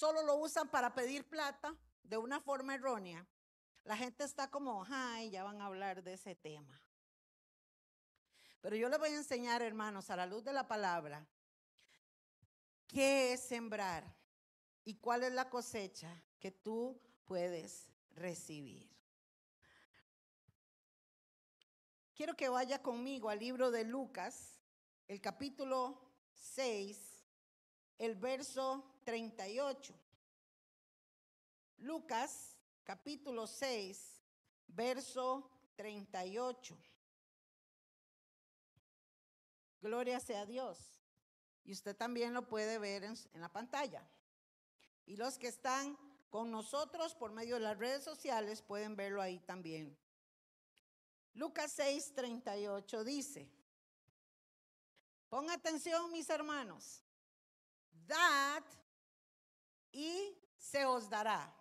solo lo usan para pedir plata de una forma errónea, la gente está como, ay, ya van a hablar de ese tema. Pero yo les voy a enseñar, hermanos, a la luz de la palabra, qué es sembrar y cuál es la cosecha que tú puedes recibir. Quiero que vaya conmigo al libro de Lucas, el capítulo 6, el verso 38. Lucas, capítulo 6, verso 38. Gloria sea Dios. Y usted también lo puede ver en, en, la pantalla. Y los que están con nosotros por medio de las redes sociales pueden verlo ahí también. Lucas 6, 38 dice, pon atención mis hermanos, dad y se os dará.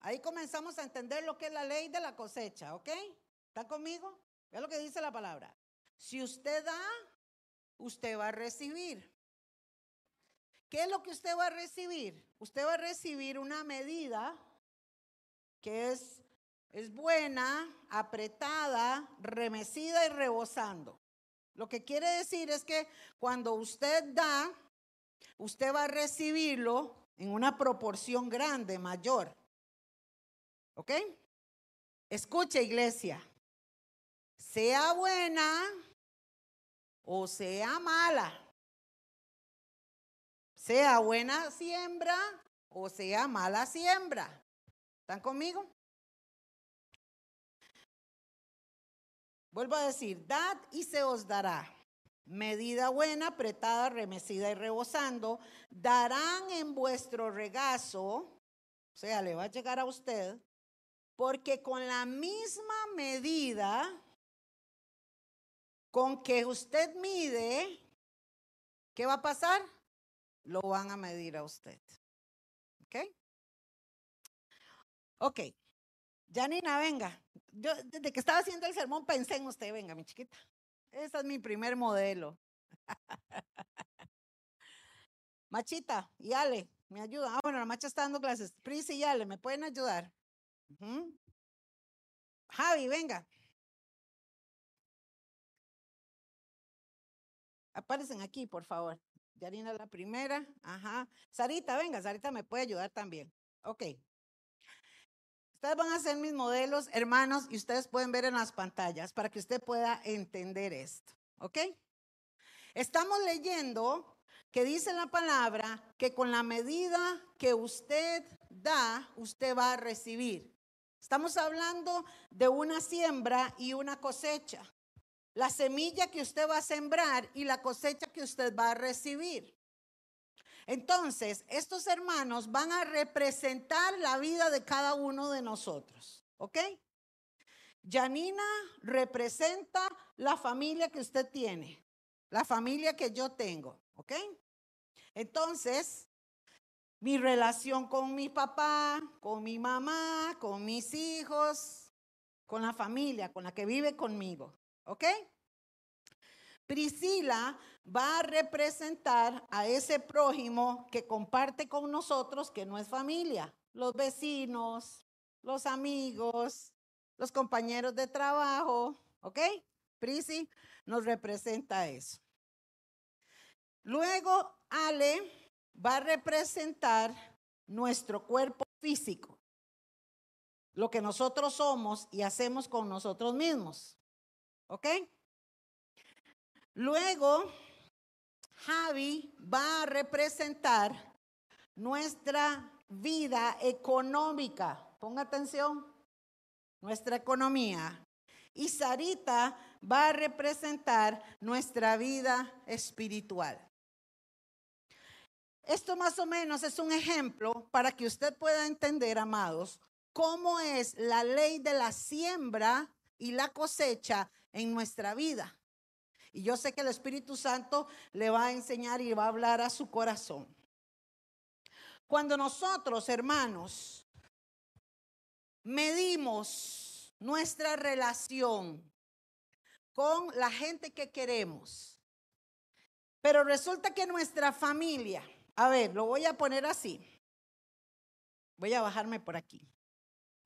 Ahí comenzamos a entender lo que es la ley de la cosecha, ¿ok? ¿Está conmigo? Ve lo que dice la palabra. Si usted da, usted va a recibir. ¿Qué es lo que usted va a recibir? Usted va a recibir una medida que es, es buena, apretada, remecida y rebosando. Lo que quiere decir es que cuando usted da, usted va a recibirlo en una proporción grande, mayor. ¿Ok? Escuche, iglesia. Sea buena o sea mala. Sea buena siembra o sea mala siembra. ¿Están conmigo? Vuelvo a decir, dad y se os dará. Medida buena, apretada, remecida y rebosando, darán en vuestro regazo, o sea, le va a llegar a usted, porque con la misma medida con que usted mide, ¿qué va a pasar? Lo van a medir a usted. ¿Ok? Ok. Janina, venga. Yo desde que estaba haciendo el sermón pensé en usted, venga, mi chiquita. Ese es mi primer modelo. Machita y Ale, me ayudan. Ah, bueno, la macha está dando clases. Pris y Ale, ¿me pueden ayudar? Javi, venga. Aparecen aquí, por favor. Yarina la primera. Ajá. Sarita, venga, Sarita me puede ayudar también. Ok. Ustedes van a ser mis modelos, hermanos, y ustedes pueden ver en las pantallas para que usted pueda entender esto. ¿Ok? Estamos leyendo que dice la palabra que con la medida que usted da, usted va a recibir. Estamos hablando de una siembra y una cosecha. La semilla que usted va a sembrar y la cosecha que usted va a recibir. Entonces, estos hermanos van a representar la vida de cada uno de nosotros, ¿ok? Janina representa la familia que usted tiene, la familia que yo tengo, ¿ok? Entonces, mi relación con mi papá, con mi mamá, con mis hijos, con la familia, con la que vive conmigo, ¿ok? Priscila va a representar a ese prójimo que comparte con nosotros, que no es familia, los vecinos, los amigos, los compañeros de trabajo, ¿ok? Prisi nos representa eso. Luego, Ale va a representar nuestro cuerpo físico, lo que nosotros somos y hacemos con nosotros mismos, ¿ok? Luego, Javi va a representar nuestra vida económica. Ponga atención, nuestra economía. Y Sarita va a representar nuestra vida espiritual. Esto más o menos es un ejemplo para que usted pueda entender, amados, cómo es la ley de la siembra y la cosecha en nuestra vida. Y yo sé que el Espíritu Santo le va a enseñar y va a hablar a su corazón. Cuando nosotros, hermanos, medimos nuestra relación con la gente que queremos, pero resulta que nuestra familia, a ver, lo voy a poner así, Voy a bajarme por aquí.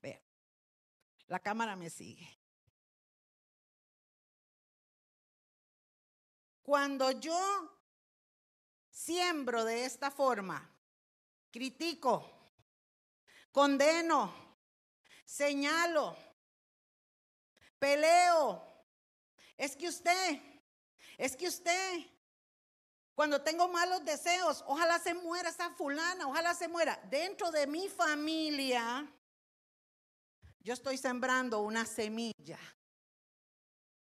Vea. La cámara me sigue. Cuando yo siembro de esta forma, critico, condeno, señalo, peleo, es que usted, es que usted, cuando tengo malos deseos, ojalá se muera esa fulana, ojalá se muera. Dentro de mi familia, yo estoy sembrando una semilla.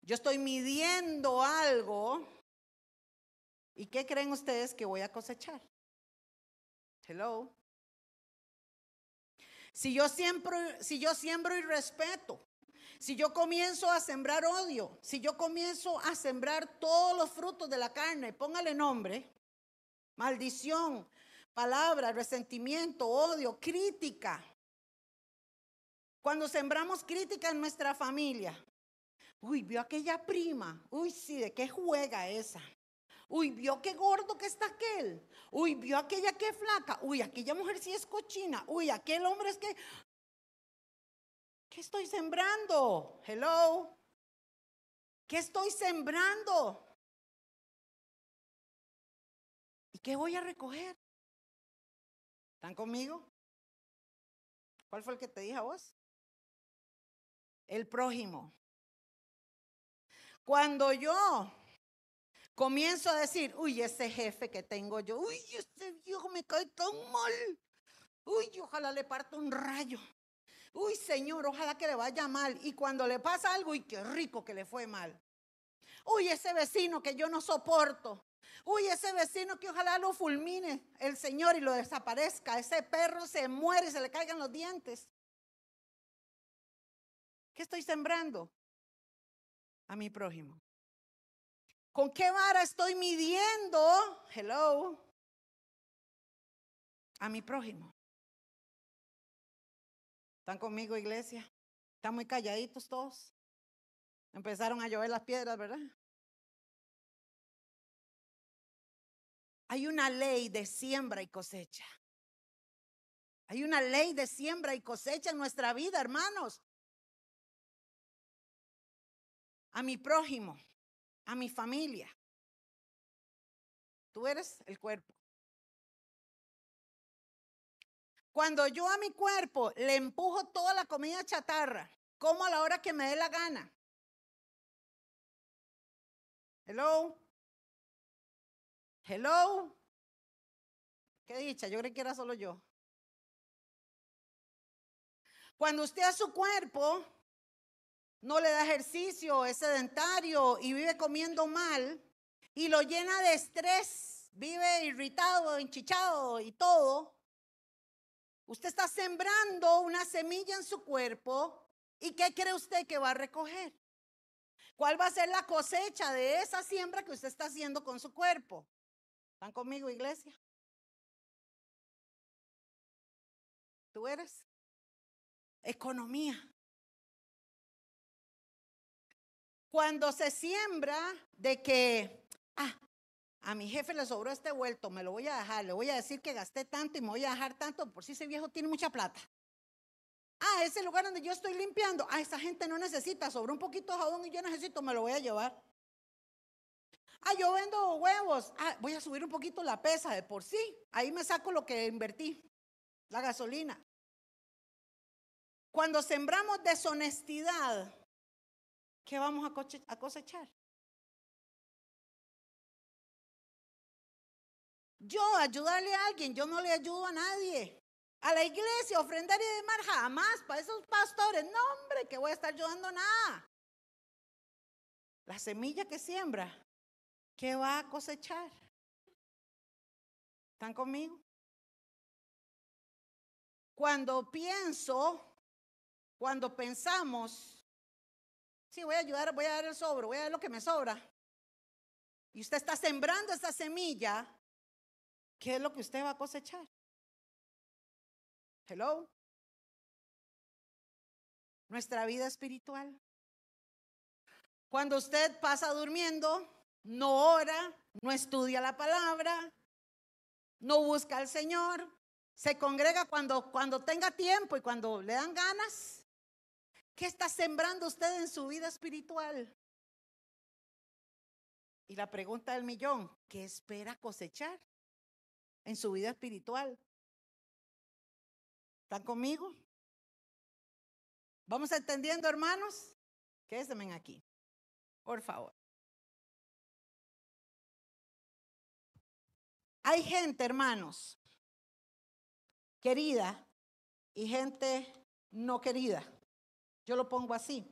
Yo estoy midiendo algo. ¿Y qué creen ustedes que voy a cosechar? Hello. Si yo siembro, si yo siembro irrespeto, si yo comienzo a sembrar odio, si yo comienzo a sembrar todos los frutos de la carne, póngale nombre, maldición, palabra, resentimiento, odio, crítica. Cuando sembramos crítica en nuestra familia, uy, vio aquella prima, uy, sí, ¿de qué juega esa? Uy, vio qué gordo que está aquel. Uy, vio aquella que flaca. Uy, aquella mujer sí es cochina. Uy, aquel hombre es que ¿Qué estoy sembrando? Hello. ¿Qué estoy sembrando? ¿Y qué voy a recoger? ¿Están conmigo? ¿Cuál fue el que te dije a vos? El prójimo. Cuando yo comienzo a decir, uy, ese jefe que tengo yo, uy, ese viejo me cae tan mal, uy, ojalá le parta un rayo. Uy, Señor, ojalá que le vaya mal. Y cuando le pasa algo, uy, qué rico que le fue mal. Uy, ese vecino que yo no soporto. Uy, ese vecino que ojalá lo fulmine el Señor y lo desaparezca. Ese perro se muere y se le caigan los dientes. ¿Qué estoy sembrando? A mi prójimo. ¿Con qué vara estoy midiendo? Hello. A mi prójimo. ¿Están conmigo, iglesia? Están muy calladitos todos. Empezaron a llover las piedras, ¿verdad? Hay una ley de siembra y cosecha. Hay una ley de siembra y cosecha en nuestra vida, hermanos. A mi prójimo, a mi familia. Tú eres el cuerpo. Cuando yo a mi cuerpo le empujo toda la comida chatarra, como a la hora que me dé la gana. Hello. Hello. Qué dicha, yo creí que era solo yo. Cuando usted a su cuerpo no le da ejercicio, es sedentario y vive comiendo mal y lo llena de estrés, vive irritado, enchichado y todo, Usted está sembrando una semilla en su cuerpo y ¿qué cree usted que va a recoger? ¿Cuál va a ser la cosecha de esa siembra que usted está haciendo con su cuerpo? ¿Están conmigo, iglesia? ¿Tú eres? Economía. Cuando se siembra de que, ah, a mi jefe le sobró este vuelto, me lo voy a dejar, le voy a decir que gasté tanto y me voy a dejar tanto, por si ese viejo tiene mucha plata. Ah, ese lugar donde yo estoy limpiando, ah, esa gente no necesita, sobró un poquito de jabón y yo necesito, me lo voy a llevar. Ah, yo vendo huevos, ah, voy a subir un poquito la pesa de por sí, ahí me saco lo que invertí, la gasolina. Cuando sembramos deshonestidad, ¿qué vamos a cosechar? Yo ayudarle a alguien, yo no le ayudo a nadie. A la iglesia, ofrendar y demás, jamás. Para esos pastores, no hombre, que voy a estar ayudando nada. La semilla que siembra, ¿qué va a cosechar? ¿Están conmigo? Cuando pienso, cuando pensamos, sí, voy a ayudar, voy a dar el sobro, voy a dar lo que me sobra. Y usted está sembrando esa semilla, ¿qué es lo que usted va a cosechar? Hello. Nuestra vida espiritual. Cuando usted pasa durmiendo, no ora, no estudia la palabra, no busca al Señor, Se congrega cuando, cuando tenga tiempo y cuando le dan ganas. ¿Qué está sembrando usted en su vida espiritual? Y la pregunta del millón, ¿qué espera cosechar en su vida espiritual? ¿Están conmigo? ¿Vamos entendiendo, hermanos? Quédense aquí, por favor. Hay gente, hermanos, querida y gente no querida. Yo lo pongo así.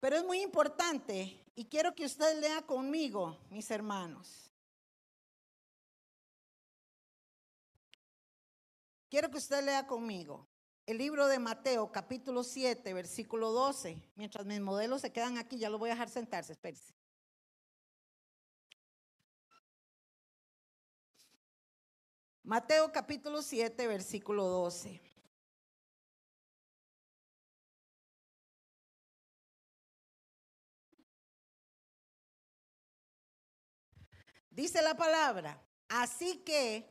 Pero es muy importante y quiero que usted lea conmigo, mis hermanos. Quiero que usted lea conmigo el libro de Mateo, capítulo 7, versículo 12. Mientras mis modelos se quedan aquí, ya lo voy a dejar sentarse, espérense. Mateo capítulo 7, versículo 12. Dice la palabra, así que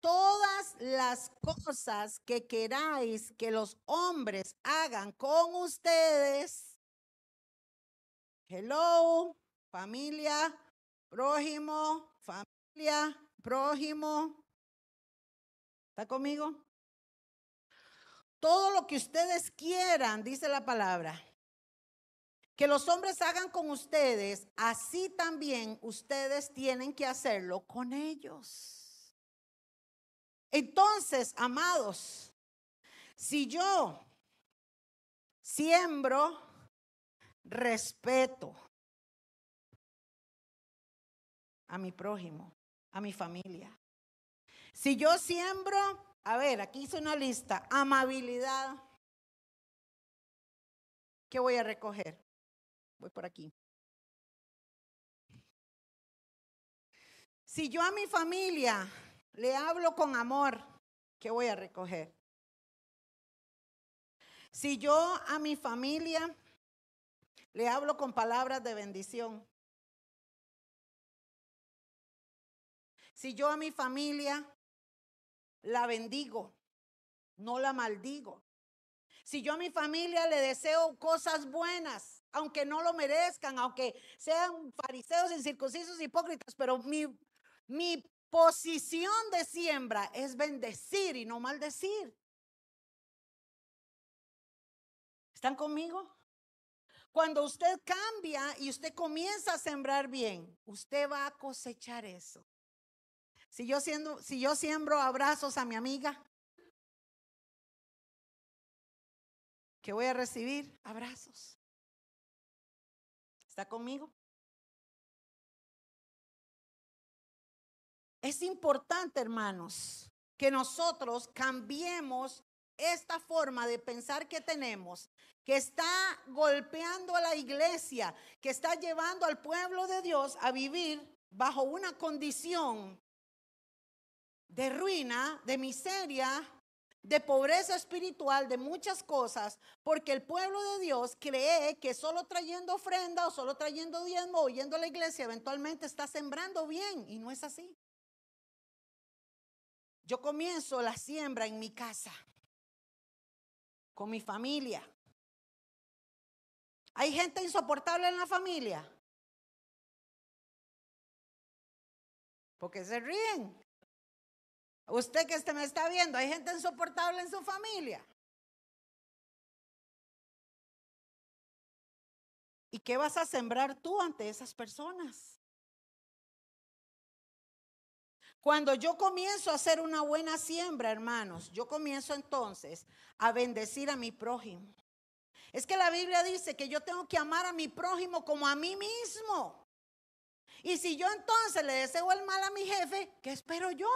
todas las cosas que queráis que los hombres hagan con ustedes, hello, familia, prójimo, familia, prójimo, ¿Está conmigo? Todo lo que ustedes quieran, dice la palabra, que los hombres hagan con ustedes, así también ustedes tienen que hacerlo con ellos. Entonces, amados, si yo siembro respeto a mi prójimo, a mi familia, si yo siembro, a ver, aquí hice una lista, amabilidad, ¿qué voy a recoger? Voy por aquí. Si yo a mi familia le hablo con amor, ¿qué voy a recoger? Si yo a mi familia le hablo con palabras de bendición. Si yo a mi familia la bendigo, no la maldigo. Si yo a mi familia le deseo cosas buenas, aunque no lo merezcan, aunque sean fariseos, incircuncisos, hipócritas, pero mi, mi posición de siembra es bendecir y no maldecir. ¿Están conmigo? Cuando usted cambia y usted comienza a sembrar bien, usted va a cosechar eso. Si yo, siendo, si yo siembro abrazos a mi amiga, ¿qué voy a recibir? Abrazos. ¿Está conmigo? Es importante, hermanos, que nosotros cambiemos esta forma de pensar que tenemos, que está golpeando a la iglesia, que está llevando al pueblo de Dios a vivir bajo una condición de ruina, de miseria, de pobreza espiritual, de muchas cosas, porque el pueblo de Dios cree que solo trayendo ofrenda o solo trayendo diezmo o yendo a la iglesia eventualmente está sembrando bien y no es así. Yo comienzo la siembra en mi casa, con mi familia. ¿Hay gente insoportable en la familia? Porque se ríen. Usted que me está viendo, hay gente insoportable en su familia. ¿Y qué vas a sembrar tú ante esas personas? Cuando yo comienzo a hacer una buena siembra, hermanos, yo comienzo entonces a bendecir a mi prójimo. Es que la Biblia dice que yo tengo que amar a mi prójimo como a mí mismo. Y si yo entonces le deseo el mal a mi jefe, ¿qué espero yo?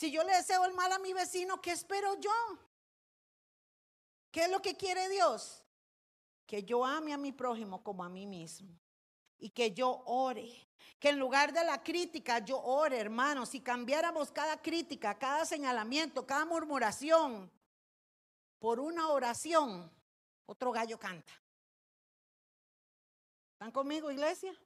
Si yo le deseo el mal a mi vecino, ¿qué espero yo? ¿Qué es lo que quiere Dios? Que yo ame a mi prójimo como a mí mismo. Y que yo ore. Que en lugar de la crítica, yo ore, hermanos. Si cambiáramos cada crítica, cada señalamiento, cada murmuración por una oración, otro gallo canta. ¿Están conmigo, iglesia?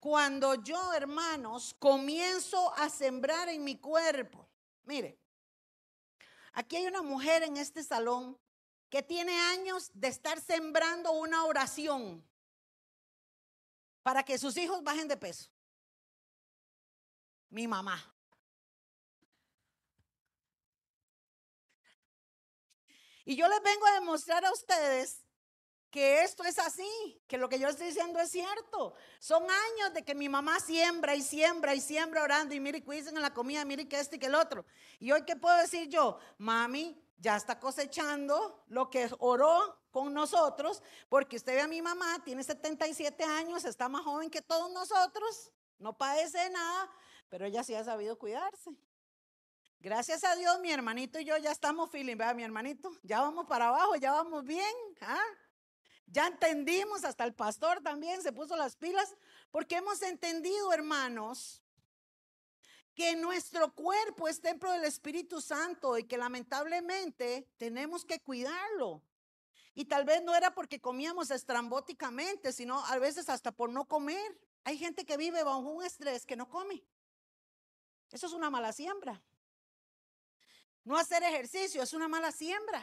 Cuando yo, hermanos, comienzo a sembrar en mi cuerpo. Mire, aquí hay una mujer en este salón que tiene años de estar sembrando una oración para que sus hijos bajen de peso. Mi mamá. Y yo les vengo a demostrar a ustedes que esto es así, que lo que yo estoy diciendo es cierto. Son años de que mi mamá siembra y siembra y siembra orando y mire, cuídense en la comida, mire que este y que el otro. Y hoy, ¿qué puedo decir yo? Mami, ya está cosechando lo que oró con nosotros, porque usted ve a mi mamá, tiene 77 años, está más joven que todos nosotros, no padece nada, pero ella sí ha sabido cuidarse. Gracias a Dios, mi hermanito y yo ya estamos feeling, vea mi hermanito, ya vamos para abajo, ya vamos bien. ¿ah? Ya entendimos, hasta el pastor también se puso las pilas, porque hemos entendido, hermanos, que nuestro cuerpo es templo del Espíritu Santo y que lamentablemente tenemos que cuidarlo. Y tal vez no era porque comíamos estrambóticamente, sino a veces hasta por no comer. Hay gente que vive bajo un estrés que no come. Eso es una mala siembra. No hacer ejercicio es una mala siembra.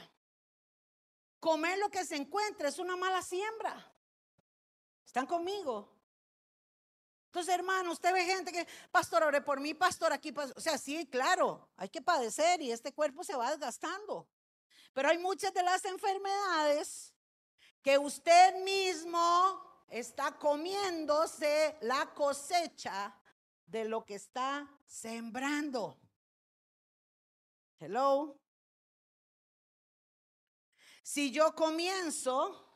Comer lo que se encuentra es una mala siembra. ¿Están conmigo? Entonces, hermano, usted ve gente que, pastor, ore por mí, pastor, aquí, o sea, sí, claro, hay que padecer y este cuerpo se va desgastando. Pero hay muchas de las enfermedades que usted mismo está comiéndose la cosecha de lo que está sembrando. Hello. Si yo comienzo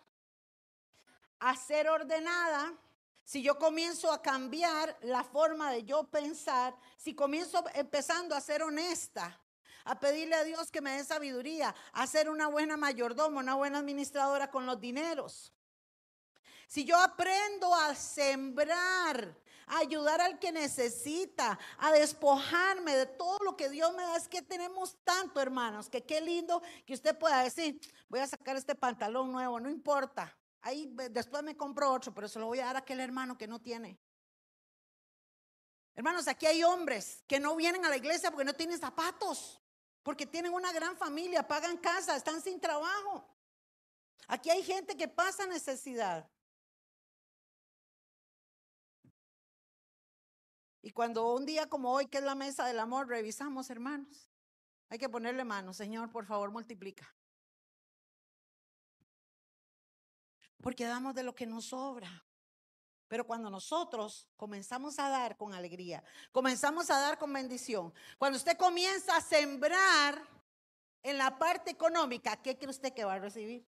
a ser ordenada, si yo comienzo a cambiar la forma de yo pensar, si comienzo empezando a ser honesta, a pedirle a Dios que me dé sabiduría, a ser una buena mayordomo, una buena administradora con los dineros. Si yo aprendo a sembrar, a ayudar al que necesita, a despojarme de todo lo que Dios me da, es que tenemos tanto, hermanos, que qué lindo que usted pueda decir, voy a sacar este pantalón nuevo, no importa. Ahí después me compro otro, pero se lo voy a dar a aquel hermano que no tiene. Hermanos, aquí hay hombres que no vienen a la iglesia porque no tienen zapatos, porque tienen una gran familia, pagan casa, están sin trabajo. Aquí hay gente que pasa necesidad. Y cuando un día como hoy, que es la mesa del amor, revisamos, hermanos, hay que ponerle mano, Señor, por favor, multiplica. Porque damos de lo que nos sobra. Pero cuando nosotros comenzamos a dar con alegría, comenzamos a dar con bendición, cuando usted comienza a sembrar en la parte económica, ¿qué cree usted que va a recibir?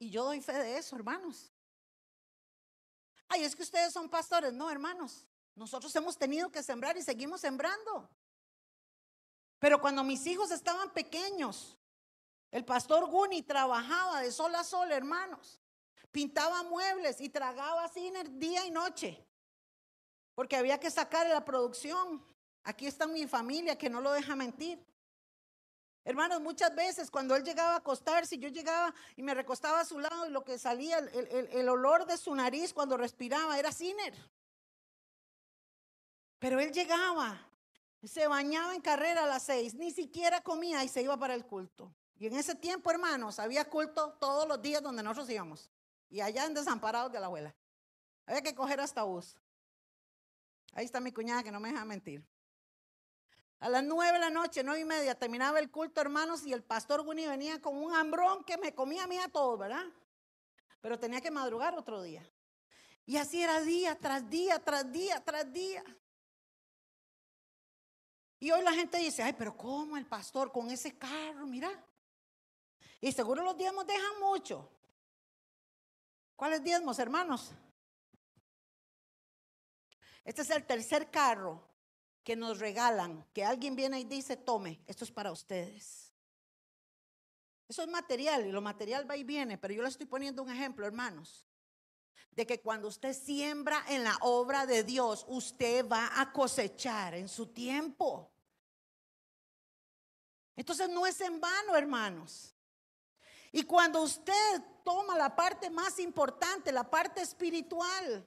Y yo doy fe de eso, hermanos. Ay, es que ustedes son pastores. No, hermanos. Nosotros hemos tenido que sembrar y seguimos sembrando. Pero cuando mis hijos estaban pequeños, el pastor Guni trabajaba de sol a sol, hermanos. Pintaba muebles y tragaba cine día y noche. Porque había que sacar la producción. Aquí está mi familia que no lo deja mentir. Hermanos, muchas veces cuando él llegaba a acostarse, yo llegaba y me recostaba a su lado y lo que salía, el, olor de su nariz cuando respiraba era ciner. Pero él llegaba, se bañaba en carrera a las seis, ni siquiera comía y se iba para el culto. Y en ese tiempo, hermanos, había culto todos los días donde nosotros íbamos. Y allá en Desamparados de la abuela. Había que coger hasta bus. Ahí está mi cuñada que no me deja mentir. A las nueve de la noche, nueve y media, terminaba el culto, hermanos, y el pastor Guni venía con un hambrón que me comía a mí a todos, ¿verdad? Pero tenía que madrugar otro día. Y así era día tras día, tras día, tras día. Y hoy la gente dice, ay, pero ¿cómo el pastor con ese carro? Mira. Y seguro los diezmos dejan mucho. ¿Cuáles diezmos, hermanos? Este es el tercer carro que nos regalan, que alguien viene y dice, tome, esto es para ustedes. Eso es material y lo material va y viene, pero yo le estoy poniendo un ejemplo, hermanos, de que cuando usted siembra en la obra de Dios, usted va a cosechar en su tiempo. Entonces no es en vano, hermanos. Y cuando usted toma la parte más importante, la parte espiritual,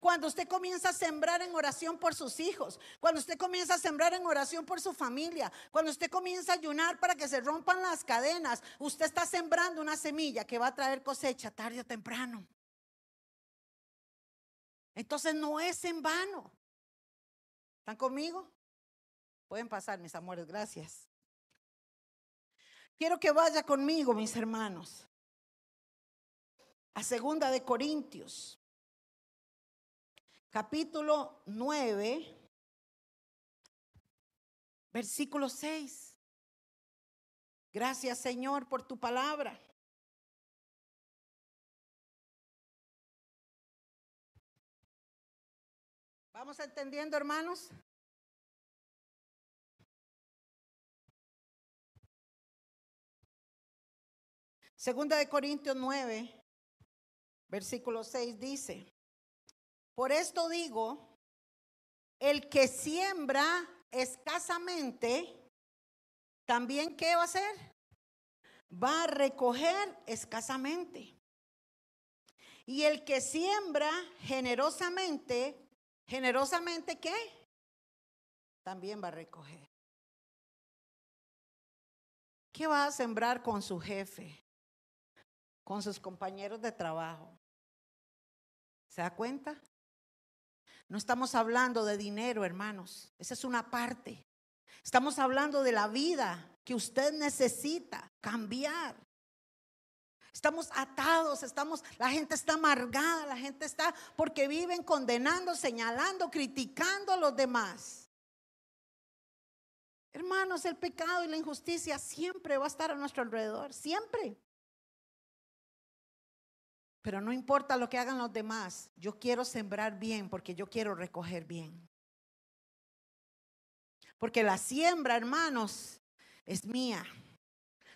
cuando usted comienza a sembrar en oración por sus hijos, cuando usted comienza a sembrar en oración por su familia, cuando usted comienza a ayunar para que se rompan las cadenas, usted está sembrando una semilla que va a traer cosecha tarde o temprano. Entonces no es en vano. ¿Están conmigo? Pueden pasar, mis amores, gracias. Quiero que vaya conmigo, mis hermanos, a Segunda de Corintios, capítulo 9, versículo 6. Gracias, Señor, por tu palabra. ¿Vamos entendiendo, hermanos? Segunda de Corintios 9, versículo 6 dice, por esto digo, el que siembra escasamente, también ¿qué va a hacer? Va a recoger escasamente. Y el que siembra generosamente, generosamente ¿qué? También va a recoger. ¿Qué va a sembrar con su jefe? Con sus compañeros de trabajo. ¿Se da cuenta? No estamos hablando de dinero, hermanos. Esa es una parte. Estamos hablando de la vida que usted necesita cambiar. Estamos atados, estamos, la gente está amargada, la gente está porque viven condenando, señalando, criticando a los demás. Hermanos, el pecado y la injusticia siempre va a estar a nuestro alrededor, siempre. Pero no importa lo que hagan los demás, yo quiero sembrar bien porque yo quiero recoger bien. Porque la siembra, hermanos, es mía.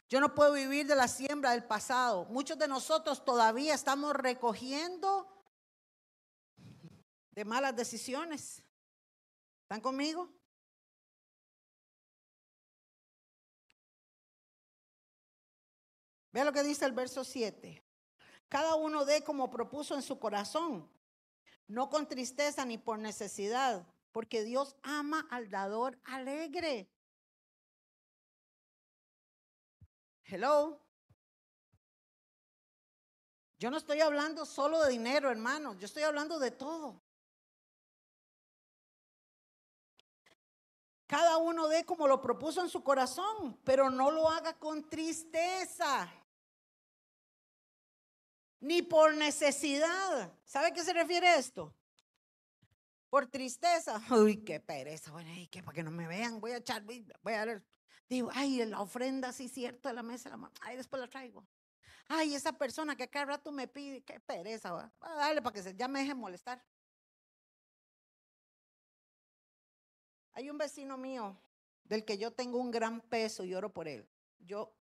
Yo no puedo vivir de la siembra del pasado. Muchos de nosotros todavía estamos recogiendo de malas decisiones. ¿Están conmigo? Vea lo que dice el verso 7. Cada uno dé como propuso en su corazón, no con tristeza ni por necesidad, porque Dios ama al dador alegre. Hello. Yo no estoy hablando solo de dinero, hermanos, yo estoy hablando de todo. Cada uno dé como lo propuso en su corazón, pero no lo haga con tristeza, ni por necesidad. ¿Sabe a qué se refiere esto? Por tristeza. Uy, qué pereza. Bueno, ¿y qué? Para que no me vean, voy a echar, voy a ver Digo, ay, la ofrenda, sí, cierto, de la mesa, la ay, después la traigo. Ay, esa persona que cada rato me pide, qué pereza, va. a darle para que se, ya me deje molestar. Hay un vecino mío del que yo tengo un gran peso y oro por él. Yo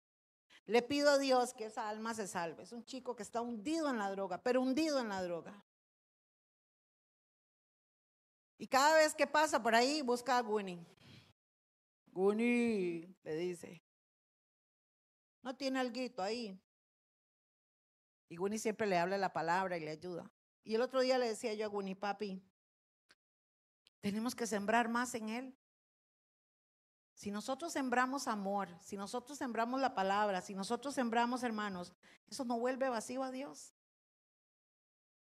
le pido a Dios que esa alma se salve. Es un chico que está hundido en la droga, pero hundido en la droga. Y cada vez que pasa por ahí busca a Winnie. Guni, le dice. No tiene alguito ahí. Y Guni siempre le habla la palabra y le ayuda. Y el otro día le decía yo a Guni, papi, tenemos que sembrar más en él. Si nosotros sembramos amor, si nosotros sembramos la palabra, si nosotros sembramos hermanos, eso no vuelve vacío a Dios.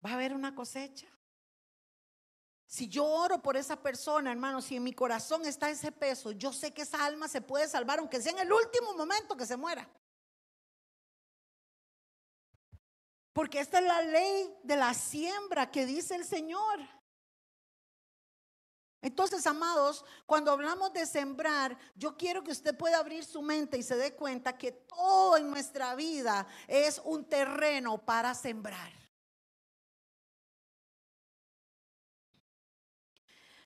Va a haber una cosecha. Si yo oro por esa persona, hermano, si en mi corazón está ese peso, yo sé que esa alma se puede salvar, aunque sea en el último momento que se muera. Porque esta es la ley de la siembra que dice el Señor. Entonces, amados, cuando hablamos de sembrar, yo quiero que usted pueda abrir su mente y se dé cuenta que todo en nuestra vida es un terreno para sembrar.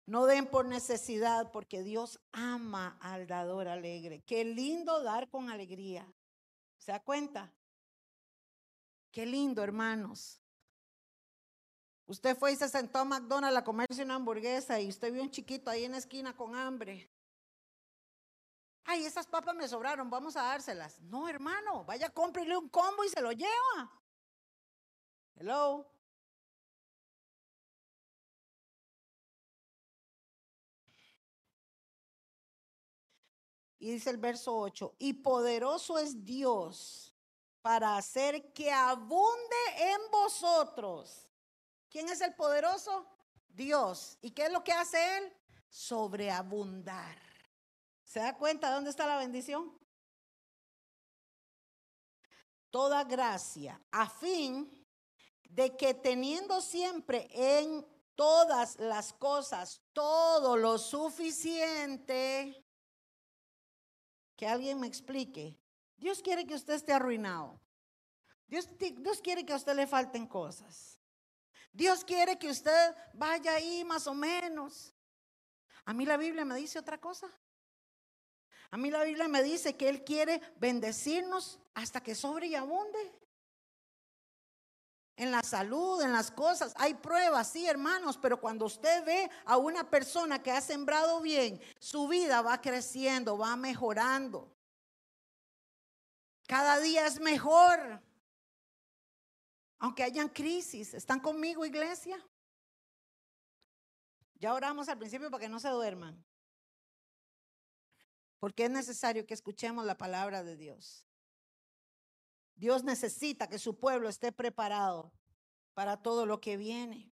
No den por necesidad porque Dios ama al dador alegre. Qué lindo dar con alegría. ¿Se da cuenta? Qué lindo, hermanos. Usted fue y se sentó a McDonald's a comerse una hamburguesa y usted vio un chiquito ahí en la esquina con hambre. ay, esas papas me sobraron, vamos a dárselas. No, hermano, vaya, cómprele un combo y se lo lleva. Hello. Y dice el verso 8, y poderoso es Dios para hacer que abunde en vosotros. ¿Quién es el poderoso? Dios. ¿Y qué es lo que hace Él? Sobreabundar. ¿Se da cuenta de dónde está la bendición? Toda gracia, a fin de que teniendo siempre en todas las cosas todo lo suficiente, que alguien me explique. Dios quiere que usted esté arruinado. Dios, Dios quiere que a usted le falten cosas. Dios quiere que usted vaya ahí más o menos. A mí la Biblia me dice otra cosa. A mí la Biblia me dice que Él quiere bendecirnos hasta que sobre y abunde. En la salud, en las cosas. Hay pruebas, sí, hermanos, pero cuando usted ve a una persona que ha sembrado bien, su vida va creciendo, va mejorando. Cada día es mejor. Aunque hayan crisis, ¿están conmigo, iglesia? Ya oramos al principio para que no se duerman. Porque es necesario que escuchemos la palabra de Dios. Dios necesita que su pueblo esté preparado para todo lo que viene.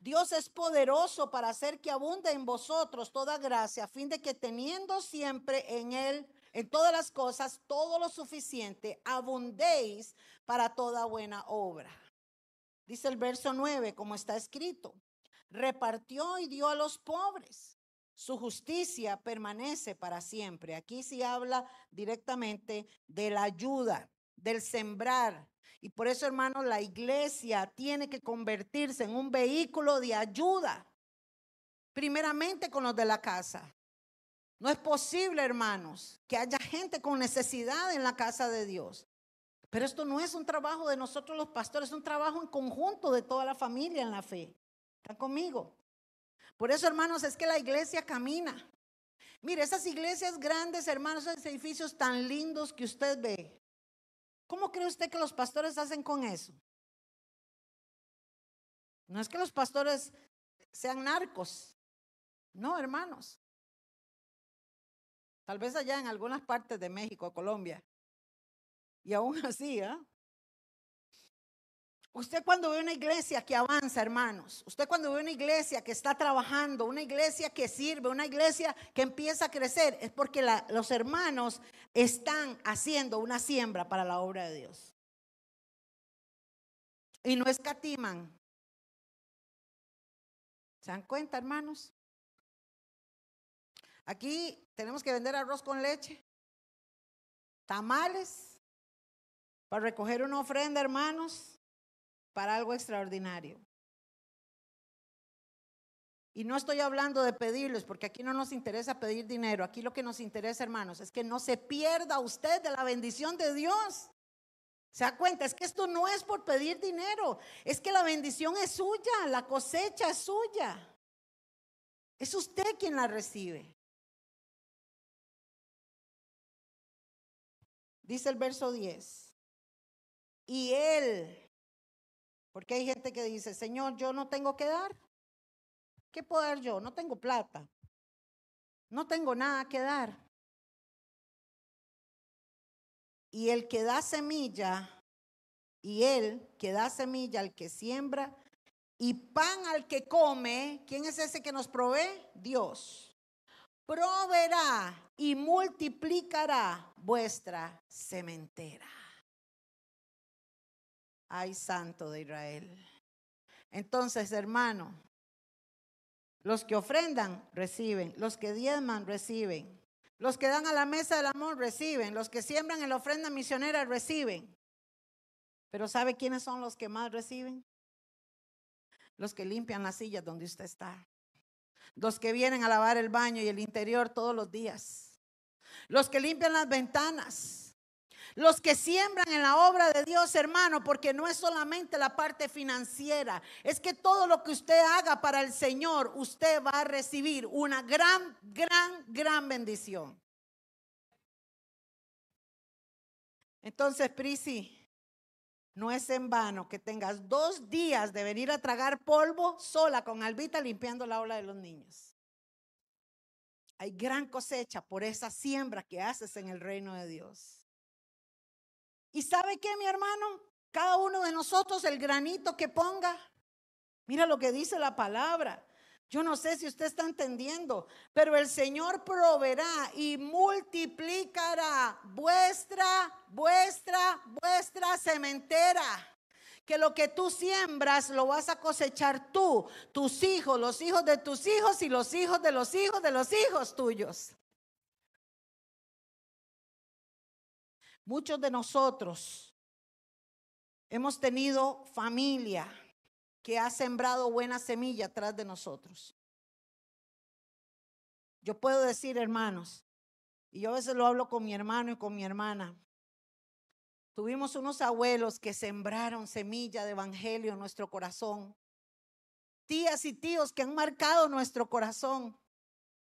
Dios es poderoso para hacer que abunde en vosotros toda gracia, a fin de que teniendo siempre en Él, en todas las cosas, todo lo suficiente, abundéis para toda buena obra. Dice el verso 9, como está escrito, repartió y dio a los pobres. Su justicia permanece para siempre. Aquí se habla directamente de la ayuda del sembrar. Y por eso, hermanos, la iglesia tiene que convertirse en un vehículo de ayuda, primeramente con los de la casa. No es posible, hermanos, que haya gente con necesidad en la casa de Dios. Pero esto no es un trabajo de nosotros los pastores, es un trabajo en conjunto de toda la familia en la fe. ¿Están conmigo? Por eso, hermanos, es que la iglesia camina. Mire, esas iglesias grandes, hermanos, esos edificios tan lindos que usted ve, ¿Cómo cree usted que los pastores hacen con eso? No es que los pastores sean narcos. No, hermanos. Tal vez allá en algunas partes de México, Colombia. Y aún así, ¿ah? Usted cuando ve una iglesia que avanza, hermanos, usted cuando ve una iglesia que está trabajando, una iglesia que sirve, una iglesia que empieza a crecer, es porque los hermanos están haciendo una siembra para la obra de Dios. Y no escatiman. ¿Se dan cuenta, hermanos? Aquí tenemos que vender arroz con leche, tamales, para recoger una ofrenda, hermanos para algo extraordinario. Y no estoy hablando de pedirles, porque aquí no nos interesa pedir dinero. Aquí lo que nos interesa, hermanos, es que no se pierda usted de la bendición de Dios. ¿Se da cuenta? Es que esto no es por pedir dinero. Es que la bendición es suya, la cosecha es suya. Es usted quien la recibe. Dice el verso 10. Y él porque hay gente que dice, Señor, yo no tengo que dar. ¿Qué puedo dar yo? No tengo plata. No tengo nada que dar. Y el que da semilla, y él que da semilla al que siembra, y pan al que come, ¿quién es ese que nos provee? Dios. Proveerá y multiplicará vuestra sementera. Ay, santo de Israel. Entonces, hermano, los que ofrendan, reciben. Los que diezman, reciben. Los que dan a la mesa del amor, reciben. Los que siembran en la ofrenda misionera, reciben. Pero ¿sabe quiénes son los que más reciben? Los que limpian las sillas donde usted está los que vienen a lavar el baño y el interior todos los días, los que limpian las ventanas, los que siembran en la obra de Dios, hermano, porque no es solamente la parte financiera, es que todo lo que usted haga para el Señor, usted va a recibir una gran, gran, gran bendición. Entonces, Prisi, no es en vano que tengas dos días de venir a tragar polvo sola con Albita limpiando la ola de los niños. Hay gran cosecha por esa siembra que haces en el reino de Dios. ¿Y sabe qué, mi hermano? Cada uno de nosotros, el granito que ponga, mira lo que dice la palabra. Yo no sé si usted está entendiendo, pero el Señor proveerá y multiplicará vuestra, vuestra, vuestra cementera. Que lo que tú siembras lo vas a cosechar tú, tus hijos, los hijos de tus hijos y los hijos de los hijos de los hijos tuyos. Muchos de nosotros hemos tenido familia que ha sembrado buena semilla atrás de nosotros. Yo puedo decir, hermanos, y yo a veces lo hablo con mi hermano y con mi hermana, tuvimos unos abuelos que sembraron semilla de evangelio en nuestro corazón, tías y tíos que han marcado nuestro corazón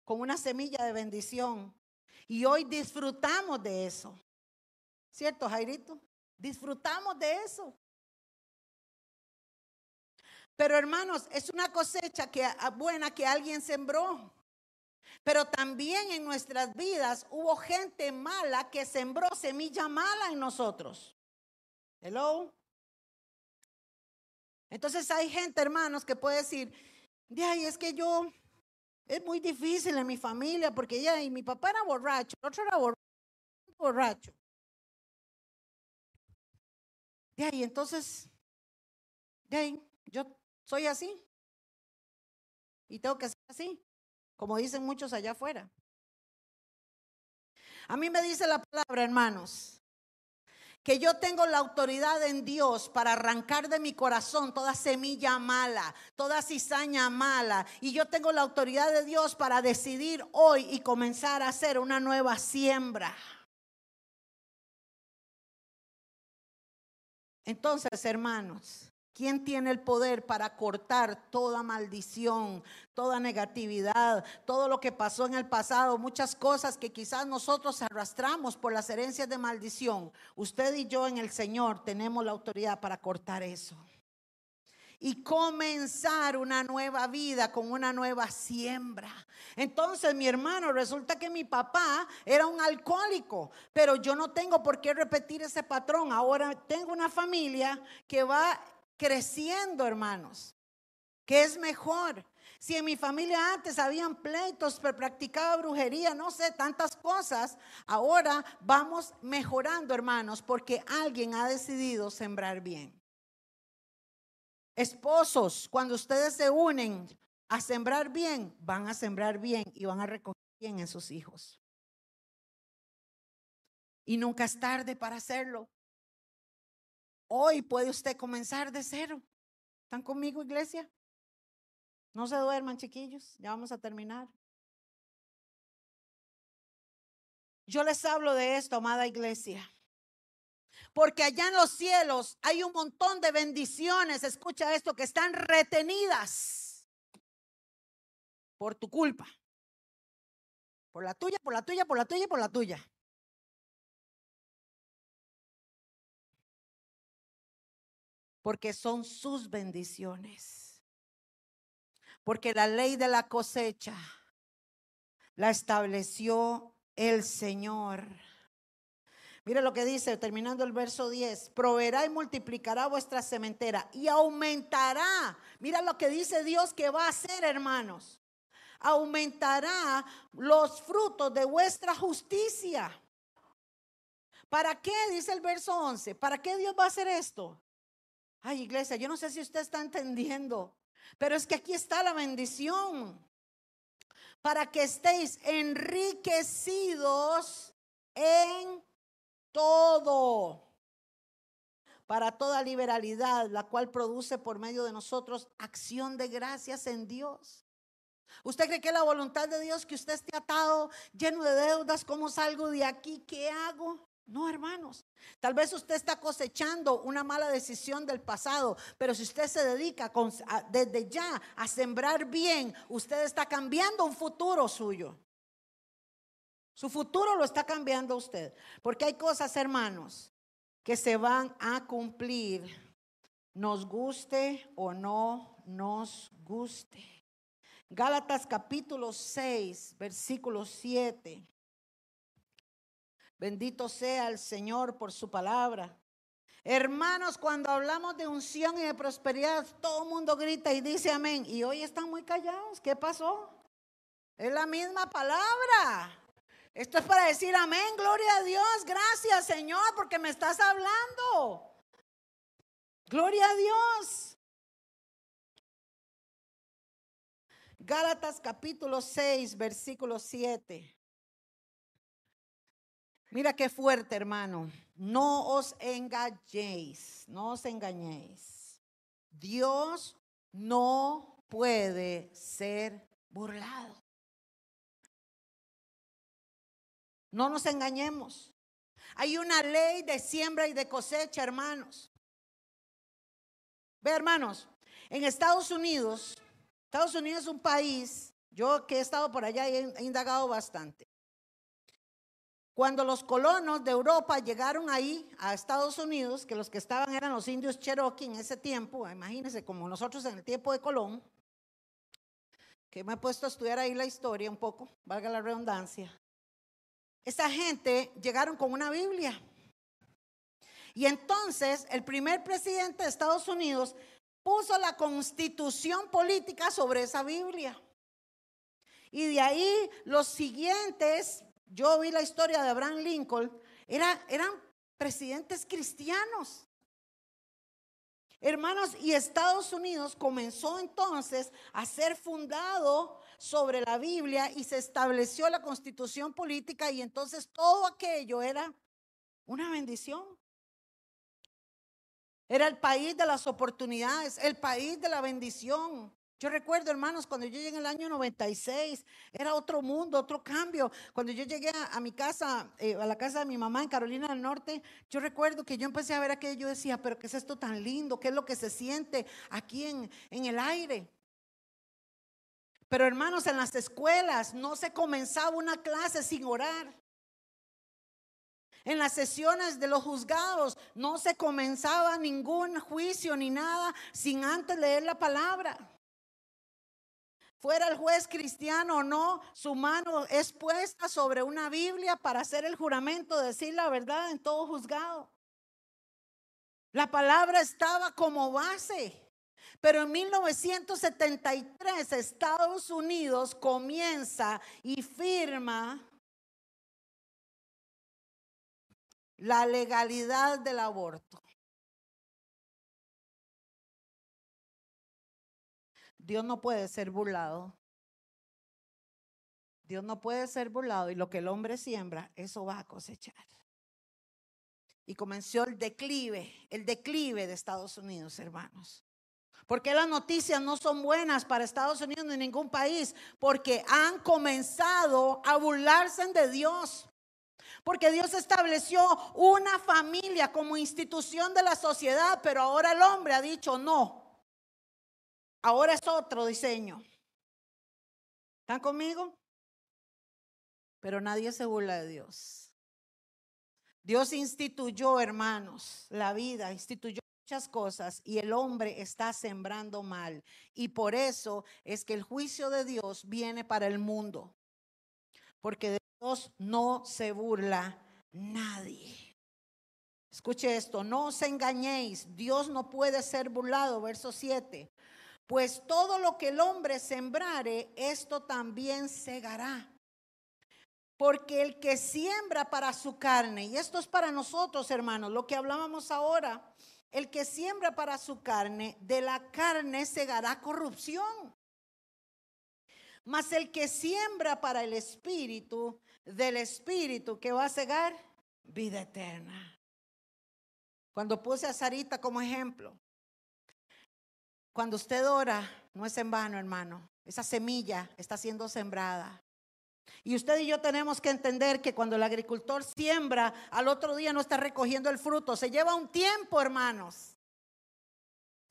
con una semilla de bendición. Y hoy disfrutamos de eso. ¿Cierto, Jairito? Disfrutamos de eso. Pero hermanos, es una cosecha ah, buena que alguien sembró. Pero también en nuestras vidas hubo gente mala que sembró semilla mala en nosotros. Hello. Entonces hay gente, hermanos, que puede decir, de ahí es que yo, es muy difícil en mi familia porque ya, y mi papá era borracho, el otro era borracho. De ahí, entonces, de ahí, yo soy así. Y tengo que ser así, como dicen muchos allá afuera. A mí me dice la palabra, hermanos, que yo tengo la autoridad en Dios para arrancar de mi corazón toda semilla mala, toda cizaña mala. Y yo tengo la autoridad de Dios para decidir hoy y comenzar a hacer una nueva siembra. Entonces, hermanos, ¿Quién tiene el poder para cortar toda maldición, toda negatividad, todo lo que pasó en el pasado, muchas cosas que quizás nosotros arrastramos por las herencias de maldición? Usted y yo en el Señor tenemos la autoridad para cortar eso. Y comenzar una nueva vida con una nueva siembra. Entonces, mi hermano, resulta que mi papá era un alcohólico, pero yo no tengo por qué repetir ese patrón. Ahora tengo una familia que va creciendo, hermanos, que es mejor. Si en mi familia antes habían pleitos, pero practicaba brujería, no sé, tantas cosas, ahora vamos mejorando, hermanos, porque alguien ha decidido sembrar bien. Esposos, cuando ustedes se unen a sembrar bien, van a sembrar bien y van a recoger bien en sus hijos. Y nunca es tarde para hacerlo. Hoy puede usted comenzar de cero. ¿Están conmigo, iglesia? No se duerman, chiquillos. Ya vamos a terminar. Yo les hablo de esto, amada iglesia. Porque allá en los cielos hay un montón de bendiciones, escucha esto, que están retenidas por tu culpa. Por la tuya, por la tuya, por la tuya, por la tuya. Porque son sus bendiciones. Porque la ley de la cosecha la estableció el Señor. Mire lo que dice, terminando el verso 10, proveerá y multiplicará vuestra sementera y aumentará. Mira lo que dice Dios que va a hacer, hermanos. Aumentará los frutos de vuestra justicia. ¿Para qué? Dice el verso 11. ¿Para qué Dios va a hacer esto? Ay, iglesia, yo no sé si usted está entendiendo, pero es que aquí está la bendición. Para que estéis enriquecidos en todo. Para toda liberalidad, la cual produce por medio de nosotros acción de gracias en Dios. ¿Usted cree que la voluntad de Dios que usted esté atado, lleno de deudas? ¿Cómo salgo de aquí? ¿Qué hago? No, hermanos. Tal vez usted está cosechando una mala decisión del pasado, pero si usted se dedica desde ya a sembrar bien, usted está cambiando un futuro suyo. Su futuro lo está cambiando usted. Porque hay cosas, hermanos, que se van a cumplir, nos guste o no nos guste. Gálatas capítulo 6, versículo 7. Bendito sea el Señor por su palabra. Hermanos, cuando hablamos de unción y de prosperidad, todo el mundo grita y dice amén. Y hoy están muy callados. ¿Qué pasó? Es la misma palabra. Esto es para decir amén, gloria a Dios, gracias Señor, porque me estás hablando. Gloria a Dios. Gálatas capítulo 6, versículo 7. Mira qué fuerte, hermano. No os engañéis, no os engañéis. Dios no puede ser burlado. No nos engañemos. Hay una ley de siembra y de cosecha, hermanos. Ve, hermanos, en Estados Unidos, Estados Unidos es un país, yo que he estado por allá he indagado bastante. Cuando los colonos de Europa llegaron ahí a Estados Unidos, que los que estaban eran los indios Cherokee en ese tiempo, imagínense como nosotros en el tiempo de Colón, que me he puesto a estudiar ahí la historia un poco, valga la redundancia. Esa gente llegaron con una Biblia. Y entonces el primer presidente de Estados Unidos puso la constitución política sobre esa Biblia. Y de ahí los siguientes yo vi la historia de Abraham Lincoln, era, eran presidentes cristianos. Hermanos, y Estados Unidos comenzó entonces a ser fundado sobre la Biblia y se estableció la constitución política y entonces todo aquello era una bendición. Era el país de las oportunidades, el país de la bendición. Yo recuerdo, hermanos, cuando yo llegué en el año 96, era otro mundo, otro cambio. Cuando yo llegué a, mi casa, eh, a la casa de mi mamá en Carolina del Norte, yo recuerdo que yo empecé a ver aquello, yo decía, pero ¿qué es esto tan lindo? ¿Qué es lo que se siente aquí en, en el aire? Pero hermanos, en las escuelas no se comenzaba una clase sin orar. En las sesiones de los juzgados no se comenzaba ningún juicio ni nada sin antes leer la palabra fuera el juez cristiano o no, su mano es puesta sobre una Biblia para hacer el juramento, decir la verdad en todo juzgado. La palabra estaba como base. Pero en 1973 Estados Unidos comienza y firma la legalidad del aborto. Dios no puede ser burlado. Dios no puede ser burlado y lo que el hombre siembra, eso va a cosechar. Y comenzó el declive, el declive de Estados Unidos, hermanos. Porque las noticias no son buenas para Estados Unidos ni ningún país, porque han comenzado a burlarse de Dios. Porque Dios estableció una familia como institución de la sociedad, pero ahora el hombre ha dicho no. Ahora es otro diseño. ¿Están conmigo? Pero nadie se burla de Dios. Dios instituyó, hermanos, la vida, instituyó muchas cosas y el hombre está sembrando mal. Y por eso es que el juicio de Dios viene para el mundo. Porque de Dios no se burla nadie. Escuche esto, no os engañéis, Dios no puede ser burlado, verso 7. Pues todo lo que el hombre sembrare, esto también segará. Porque el que siembra para su carne, y esto es para nosotros, hermanos, lo que hablábamos ahora, el que siembra para su carne, de la carne segará corrupción. Mas el que siembra para el espíritu, del espíritu, que va a segar? Vida eterna. Cuando puse a Sarita como ejemplo, cuando usted ora, no es en vano, hermano. Esa semilla está siendo sembrada. Y usted y yo tenemos que entender que cuando el agricultor siembra, al otro día no está recogiendo el fruto. Se lleva un tiempo, hermanos.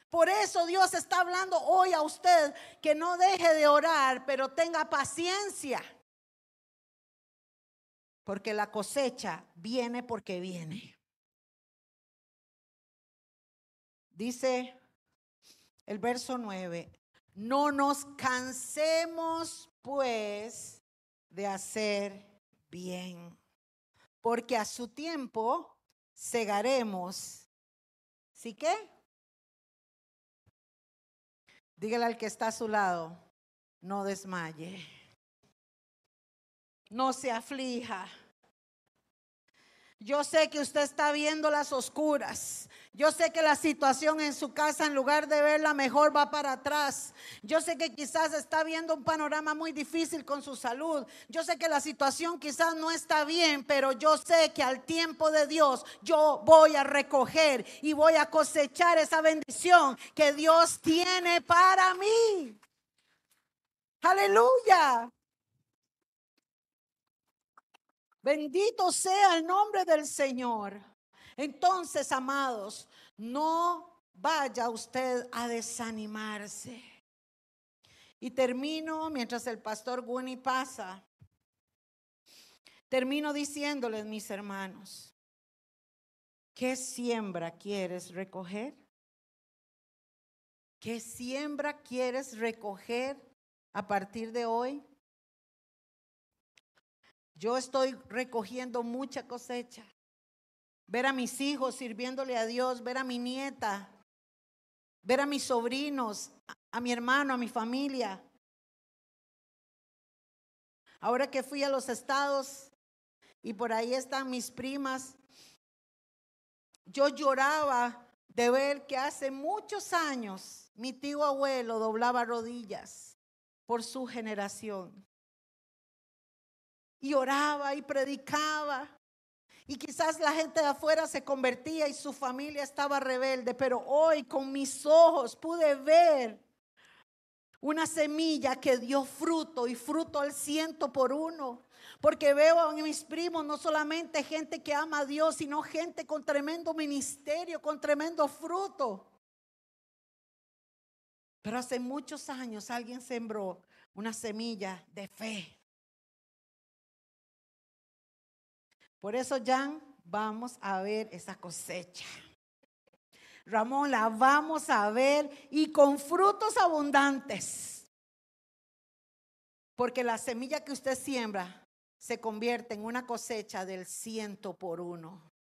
Por eso Dios está hablando hoy a usted que no deje de orar, pero tenga paciencia. Porque la cosecha viene porque viene. Dice el verso 9, no nos cansemos pues de hacer bien, porque a su tiempo segaremos. ¿Sí qué? Dígale al que está a su lado, no desmaye, no se aflija. Yo sé que usted está viendo las oscuras. Yo sé que la situación en su casa, en lugar de verla mejor, va para atrás. Yo sé que quizás está viendo un panorama muy difícil con su salud. Yo sé que la situación quizás no está bien, pero yo sé que al tiempo de Dios yo voy a recoger y voy a cosechar esa bendición que Dios tiene para mí. Aleluya. Bendito sea el nombre del Señor. Entonces, amados, no vaya usted a desanimarse. Y termino mientras el pastor Guni pasa. Termino diciéndoles, mis hermanos, ¿qué siembra quieres recoger? ¿Qué siembra quieres recoger a partir de hoy? Yo estoy recogiendo mucha cosecha. Ver a mis hijos sirviéndole a Dios, ver a mi nieta, ver a mis sobrinos, a mi hermano, a mi familia. Ahora que fui a los estados y por ahí están mis primas, yo lloraba de ver que hace muchos años mi tío abuelo doblaba rodillas por su generación y oraba y predicaba. Y quizás la gente de afuera se convertía y su familia estaba rebelde, pero hoy con mis ojos pude ver una semilla que dio fruto y fruto al ciento por uno. Porque veo en mis primos no solamente gente que ama a Dios, sino gente con tremendo ministerio, con tremendo fruto. Pero hace muchos años alguien sembró una semilla de fe. Por eso, Jan, vamos a ver esa cosecha. Ramón, la vamos a ver y con frutos abundantes. Porque la semilla que usted siembra se convierte en una cosecha del ciento por uno.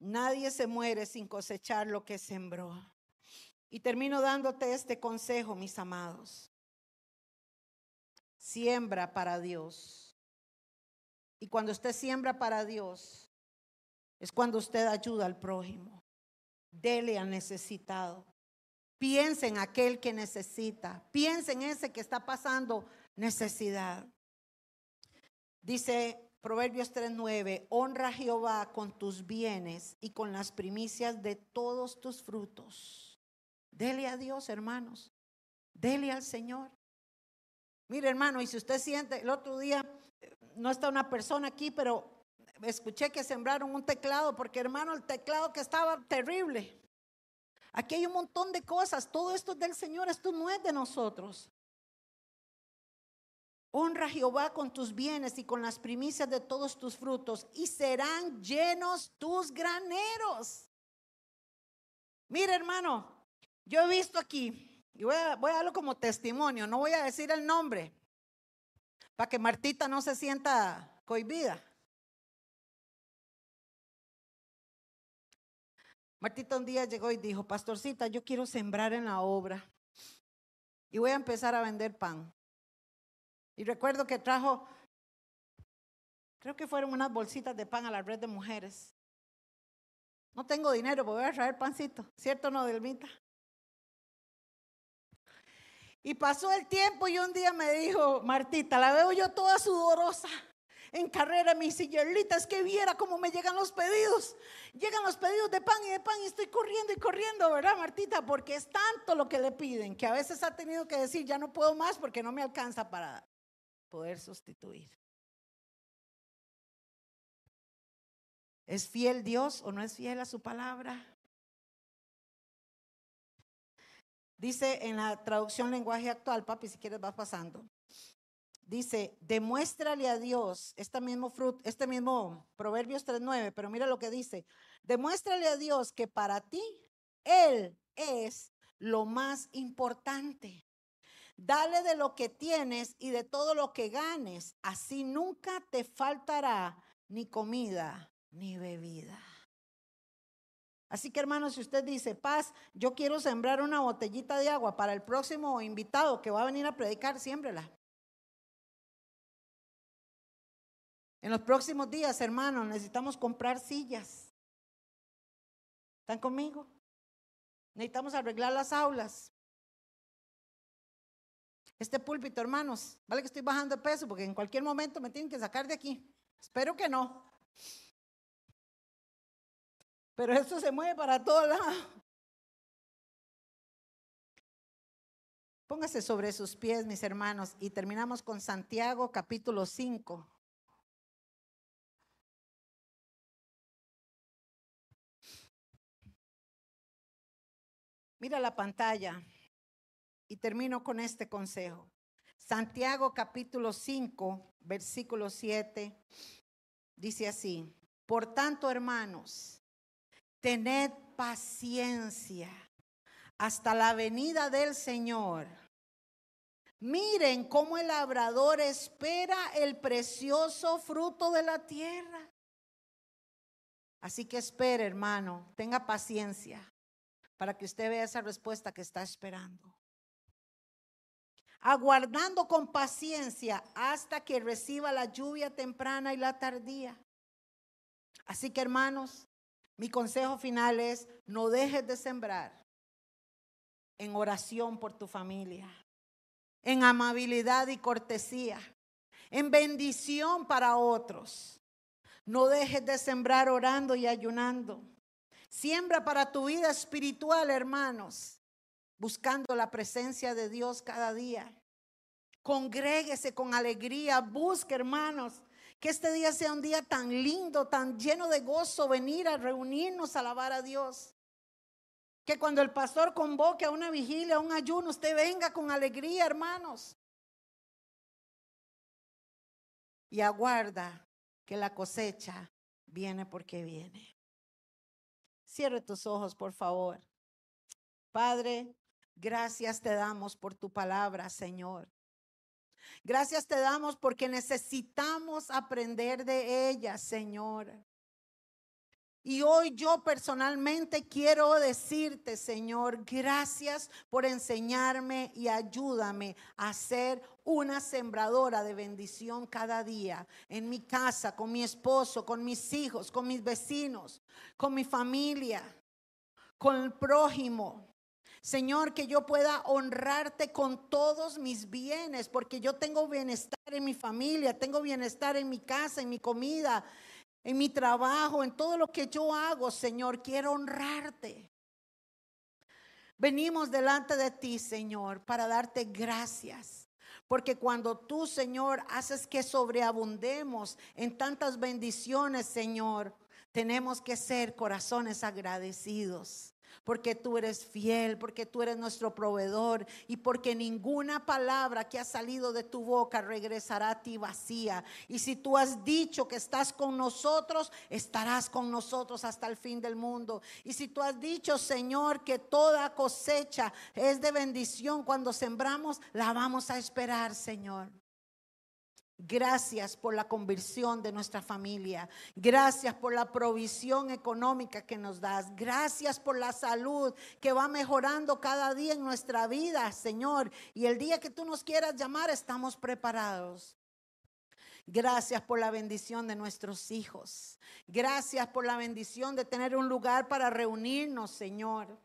Nadie se muere sin cosechar lo que sembró. Y termino dándote este consejo, mis amados siembra para Dios. Y cuando usted siembra para Dios, es cuando usted ayuda al prójimo. Dele al necesitado. Piense en aquel que necesita. Piense en ese que está pasando necesidad. Dice Proverbios 3:9, honra a Jehová con tus bienes y con las primicias de todos tus frutos. Dele a Dios, hermanos. Dele al Señor. Mire, hermano, y si usted siente, el otro día no está una persona aquí, pero escuché que sembraron un teclado, porque hermano, el teclado que estaba terrible. Aquí hay un montón de cosas, todo esto es del Señor, esto no es de nosotros. Honra a Jehová con tus bienes y con las primicias de todos tus frutos, y serán llenos tus graneros. Mire, hermano, yo he visto aquí y voy a, darlo como testimonio, no voy a decir el nombre, para que Martita no se sienta cohibida. Martita un día llegó y dijo, pastorcita, yo quiero sembrar en la obra y voy a empezar a vender pan. Y recuerdo que trajo, creo que fueron unas bolsitas de pan a la red de mujeres. No tengo dinero, voy a traer pancito, ¿cierto no, Delmita? Y pasó el tiempo y un día me dijo, Martita, la veo yo toda sudorosa en carrera, mi sillolita, es que viera cómo me llegan los pedidos. Llegan los pedidos de pan y de pan y estoy corriendo y corriendo, ¿verdad, Martita? Porque es tanto lo que le piden que a veces ha tenido que decir, ya no puedo más porque no me alcanza para poder sustituir. ¿Es fiel Dios o no es fiel a su palabra? Dice en la traducción lenguaje actual, papi, si quieres vas pasando. dice, demuéstrale a Dios, este mismo, fruto, este mismo Proverbios 3.9, pero mira lo que dice, demuéstrale a Dios que para ti Él es lo más importante. Dale de lo que tienes y de todo lo que ganes, así nunca te faltará ni comida ni bebida. Así que hermanos, si usted dice, paz, yo quiero sembrar una botellita de agua para el próximo invitado que va a venir a predicar, siémbrela. En los próximos días, hermanos, necesitamos comprar sillas. ¿Están conmigo? Necesitamos arreglar las aulas. Este púlpito, hermanos, vale que estoy bajando de peso porque en cualquier momento me tienen que sacar de aquí. Espero que no. Pero esto se mueve para todos lados. Póngase sobre sus pies, mis hermanos, y terminamos con Santiago capítulo 5. Mira la pantalla y termino con este consejo. Santiago capítulo 5, versículo 7, dice así, por tanto, hermanos, tened paciencia hasta la venida del Señor. Miren cómo el labrador espera el precioso fruto de la tierra. Así que espere, hermano, tenga paciencia para que usted vea esa respuesta que está esperando. Aguardando con paciencia hasta que reciba la lluvia temprana y la tardía. Así que, hermanos, mi consejo final es, no dejes de sembrar en oración por tu familia, en amabilidad y cortesía, en bendición para otros. No dejes de sembrar orando y ayunando. Siembra para tu vida espiritual, hermanos, buscando la presencia de Dios cada día. Congréguese con alegría, busque, hermanos, que este día sea un día tan lindo, tan lleno de gozo, venir a reunirnos a alabar a Dios. Que cuando el pastor convoque a una vigilia, a un ayuno, usted venga con alegría, hermanos. Y aguarda que la cosecha viene porque viene. Cierre tus ojos, por favor. Padre, gracias te damos por tu palabra, Señor. Gracias te damos porque necesitamos aprender de ella, Señor. Y hoy yo personalmente quiero decirte, Señor, gracias por enseñarme y ayúdame a ser una sembradora de bendición cada día en mi casa, con mi esposo, con mis hijos, con mis vecinos, con mi familia, con el prójimo. Señor, que yo pueda honrarte con todos mis bienes, porque yo tengo bienestar en mi familia, tengo bienestar en mi casa, en mi comida, en mi trabajo, en todo lo que yo hago, Señor. Quiero honrarte. Venimos delante de ti, Señor, para darte gracias. Porque cuando tú, Señor, haces que sobreabundemos en tantas bendiciones, Señor, tenemos que ser corazones agradecidos porque tú eres fiel, porque tú eres nuestro proveedor y porque ninguna palabra que ha salido de tu boca regresará a ti vacía. Y si tú has dicho que estás con nosotros, estarás con nosotros hasta el fin del mundo. Y si tú has dicho, Señor, que toda cosecha es de bendición cuando sembramos, la vamos a esperar, Señor. Gracias por la conversión de nuestra familia. Gracias por la provisión económica que nos das. Gracias por la salud que va mejorando cada día en nuestra vida, Señor. Y el día que tú nos quieras llamar, estamos preparados. Gracias por la bendición de nuestros hijos. Gracias por la bendición de tener un lugar para reunirnos, Señor.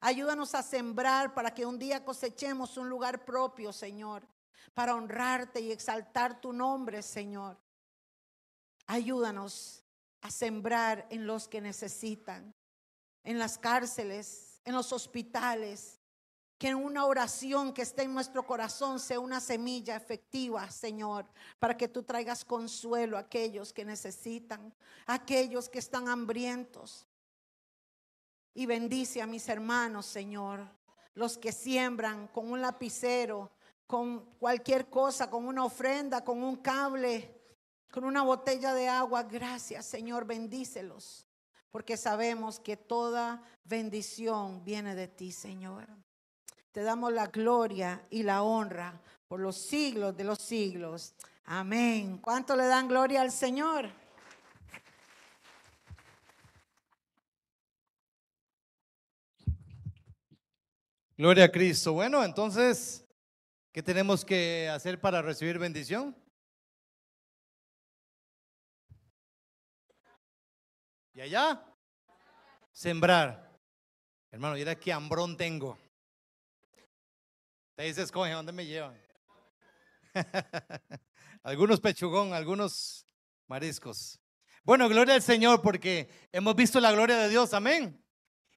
Ayúdanos a sembrar para que un día cosechemos un lugar propio, Señor para honrarte y exaltar tu nombre, Señor. Ayúdanos a sembrar en los que necesitan, en las cárceles, en los hospitales. Que una oración que esté en nuestro corazón sea una semilla efectiva, Señor, para que tú traigas consuelo a aquellos que necesitan, a aquellos que están hambrientos. Y bendice a mis hermanos, Señor, los que siembran con un lapicero, con cualquier cosa, con una ofrenda, con un cable, con una botella de agua. Gracias, Señor, bendícelos. Porque sabemos que toda bendición viene de ti, Señor. Te damos la gloria y la honra por los siglos de los siglos. Amén. ¿Cuánto le dan gloria al Señor? Gloria a Cristo. Bueno, entonces, ¿qué tenemos que hacer para recibir bendición? ¿Y allá? Sembrar. Hermano, mira qué hambrón tengo. Te dices, coge, ¿dónde me llevan? algunos pechugón, algunos mariscos. Bueno, gloria al Señor porque hemos visto la gloria de Dios, amén.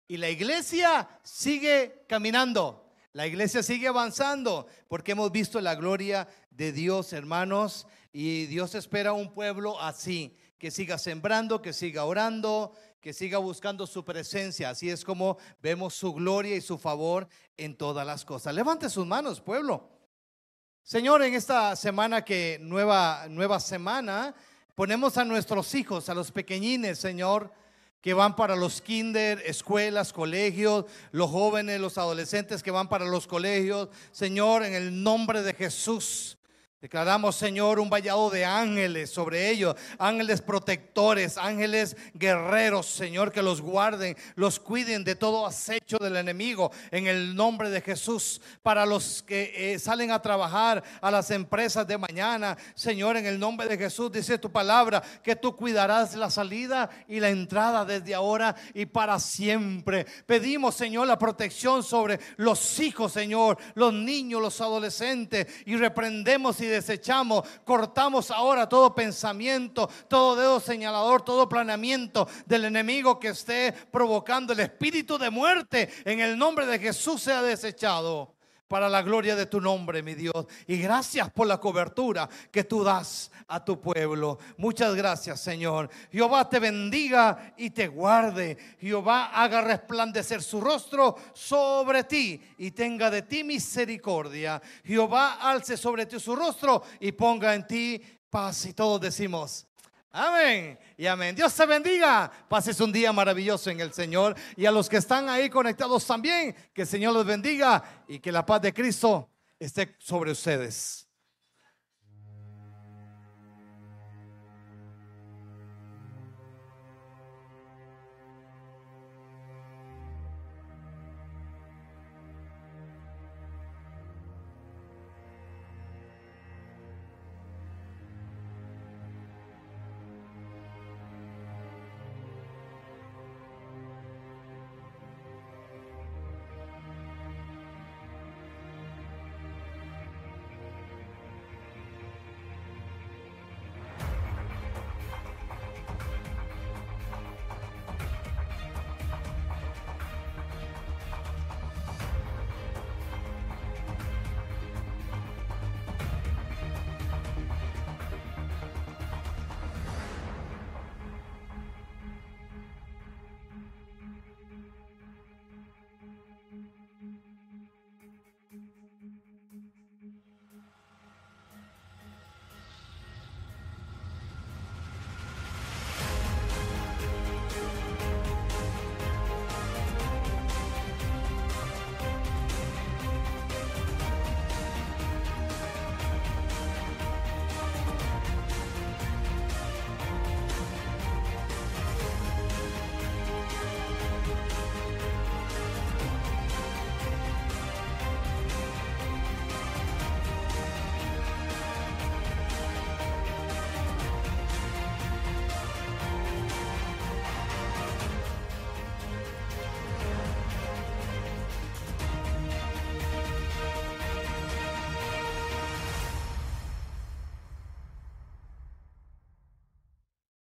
Y la iglesia sigue caminando, la iglesia sigue avanzando porque hemos visto la gloria de Dios, hermanos. Y Dios espera un pueblo así, que siga sembrando, que siga orando, que siga buscando su presencia. Así es como vemos su gloria y su favor en todas las cosas. Levante sus manos, pueblo. Señor, en esta semana que nueva nueva semana ponemos a nuestros hijos, a los pequeñines, Señor, que van para los kinder, escuelas, colegios, los jóvenes, los adolescentes que van para los colegios. Señor, en el nombre de Jesús, Declaramos, Señor, un vallado de ángeles sobre ellos, ángeles protectores, ángeles guerreros, Señor, que los guarden, los cuiden de todo acecho del enemigo en el nombre de Jesús. Para los que eh, salen a trabajar a las empresas de mañana, Señor, en el nombre de Jesús, dice tu palabra, que tú cuidarás la salida y la entrada desde ahora y para siempre. Pedimos, Señor, la protección sobre los hijos, Señor, los niños, los adolescentes, y reprendemos y desechamos, cortamos ahora todo pensamiento, todo dedo señalador, todo planeamiento del enemigo que esté provocando el espíritu de muerte. En el nombre de Jesús sea desechado para la gloria de tu nombre, mi Dios. Y gracias por la cobertura que tú das a tu pueblo. Muchas gracias, Señor. Jehová te bendiga y te guarde. Jehová haga resplandecer su rostro sobre ti y tenga de ti misericordia. Jehová alce sobre ti su rostro y ponga en ti paz. Y todos decimos, Amén y amén. Dios te bendiga. Pases un día maravilloso en el Señor. Y a los que están ahí conectados también, que el Señor los bendiga y que la paz de Cristo esté sobre ustedes.